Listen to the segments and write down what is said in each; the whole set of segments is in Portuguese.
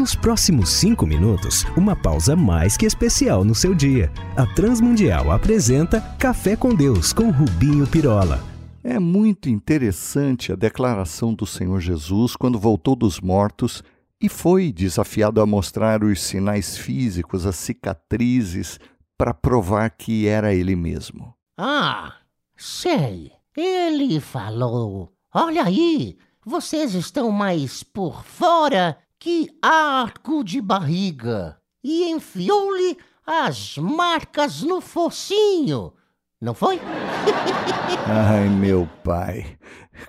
Nos próximos cinco minutos, uma pausa mais que especial no seu dia. A Transmundial apresenta Café com Deus com Rubinho Pirola. É muito interessante a declaração do Senhor Jesus quando voltou dos mortos e foi desafiado a mostrar os sinais físicos, as cicatrizes, para provar que era ele mesmo. Ah, sei. Ele falou: Olha aí, vocês estão mais por fora que arco de barriga. E enfiou-lhe as marcas no focinho. Não foi? Ai, meu pai,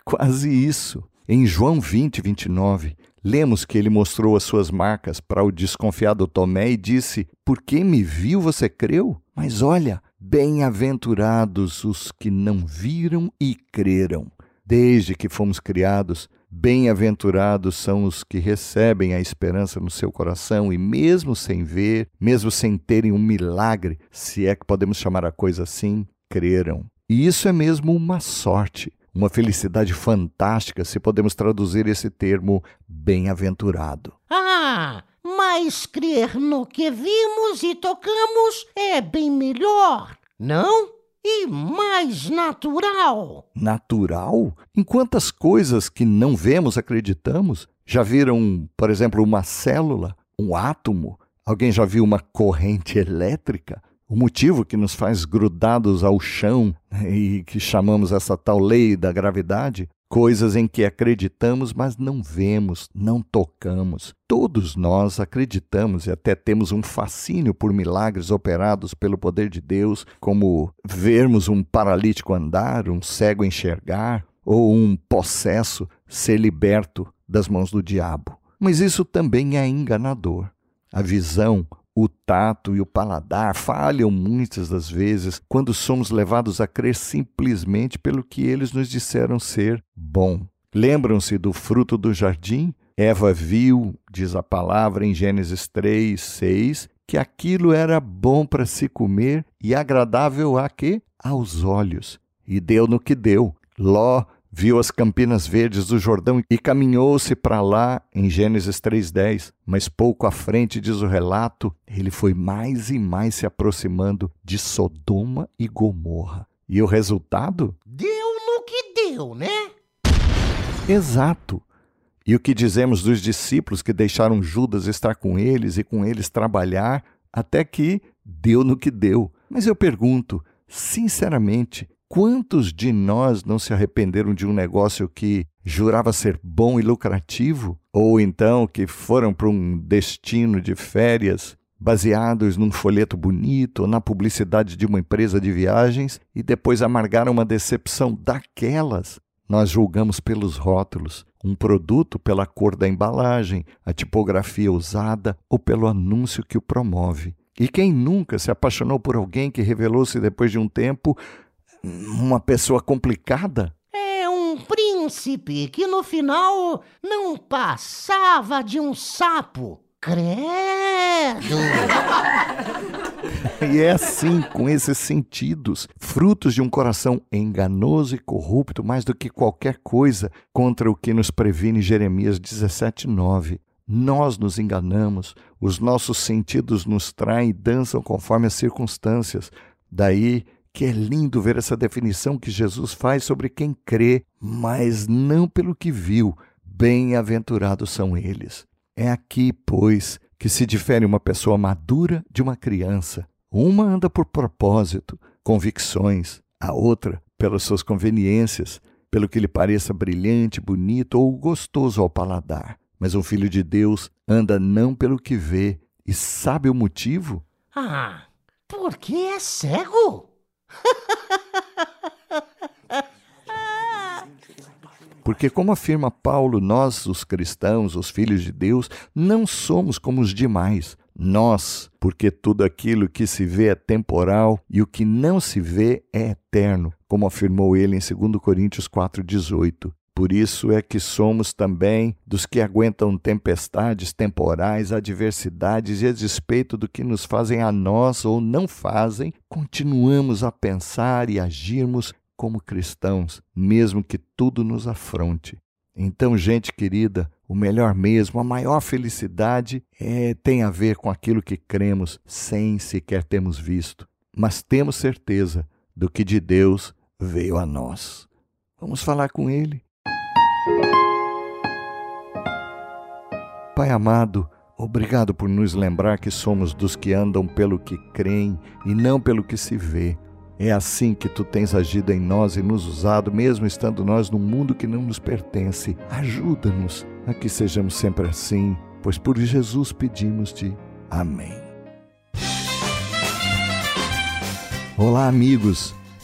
quase isso. Em João 20, 29, lemos que ele mostrou as suas marcas para o desconfiado Tomé e disse: Por que me viu, você creu? Mas olha, bem-aventurados os que não viram e creram. Desde que fomos criados, Bem-aventurados são os que recebem a esperança no seu coração e, mesmo sem ver, mesmo sem terem um milagre, se é que podemos chamar a coisa assim, creram. E isso é mesmo uma sorte, uma felicidade fantástica, se podemos traduzir esse termo bem-aventurado. Ah, mas crer no que vimos e tocamos é bem melhor, não? E mais natural. Natural? Em quantas coisas que não vemos acreditamos? Já viram, por exemplo, uma célula, um átomo? Alguém já viu uma corrente elétrica? O motivo que nos faz grudados ao chão né, e que chamamos essa tal lei da gravidade coisas em que acreditamos, mas não vemos, não tocamos. Todos nós acreditamos e até temos um fascínio por milagres operados pelo poder de Deus, como vermos um paralítico andar, um cego enxergar, ou um possesso ser liberto das mãos do diabo. Mas isso também é enganador. A visão o tato e o paladar falham muitas das vezes quando somos levados a crer simplesmente pelo que eles nos disseram ser bom. Lembram-se do fruto do jardim? Eva viu, diz a palavra em Gênesis 3, 6, que aquilo era bom para se comer e agradável a quê? Aos olhos. E deu no que deu. Ló viu as campinas verdes do Jordão e caminhou-se para lá em Gênesis 3:10, mas pouco à frente diz o relato, ele foi mais e mais se aproximando de Sodoma e Gomorra. E o resultado? Deu no que deu, né? Exato. E o que dizemos dos discípulos que deixaram Judas estar com eles e com eles trabalhar, até que deu no que deu. Mas eu pergunto, sinceramente, Quantos de nós não se arrependeram de um negócio que jurava ser bom e lucrativo? Ou então que foram para um destino de férias baseados num folheto bonito na publicidade de uma empresa de viagens e depois amargaram uma decepção daquelas? Nós julgamos pelos rótulos, um produto pela cor da embalagem, a tipografia usada ou pelo anúncio que o promove. E quem nunca se apaixonou por alguém que revelou-se depois de um tempo uma pessoa complicada? É um príncipe que no final não passava de um sapo. Credo! e é assim, com esses sentidos, frutos de um coração enganoso e corrupto, mais do que qualquer coisa, contra o que nos previne Jeremias 17,9. Nós nos enganamos, os nossos sentidos nos traem e dançam conforme as circunstâncias. Daí que é lindo ver essa definição que Jesus faz sobre quem crê, mas não pelo que viu. Bem-aventurados são eles. É aqui, pois, que se difere uma pessoa madura de uma criança. Uma anda por propósito, convicções, a outra pelas suas conveniências, pelo que lhe pareça brilhante, bonito ou gostoso ao paladar. Mas um filho de Deus anda não pelo que vê. E sabe o motivo? Ah, porque é cego. Porque, como afirma Paulo, nós, os cristãos, os filhos de Deus, não somos como os demais. Nós, porque tudo aquilo que se vê é temporal e o que não se vê é eterno, como afirmou ele em 2 Coríntios 4,18. Por isso é que somos também dos que aguentam tempestades temporais, adversidades e a despeito do que nos fazem a nós ou não fazem, continuamos a pensar e agirmos como cristãos, mesmo que tudo nos afronte. Então, gente querida, o melhor mesmo, a maior felicidade é, tem a ver com aquilo que cremos sem sequer termos visto, mas temos certeza do que de Deus veio a nós. Vamos falar com Ele. Pai amado, obrigado por nos lembrar que somos dos que andam pelo que creem e não pelo que se vê. É assim que tu tens agido em nós e nos usado, mesmo estando nós num mundo que não nos pertence. Ajuda-nos a que sejamos sempre assim, pois por Jesus pedimos-te. Amém. Olá, amigos.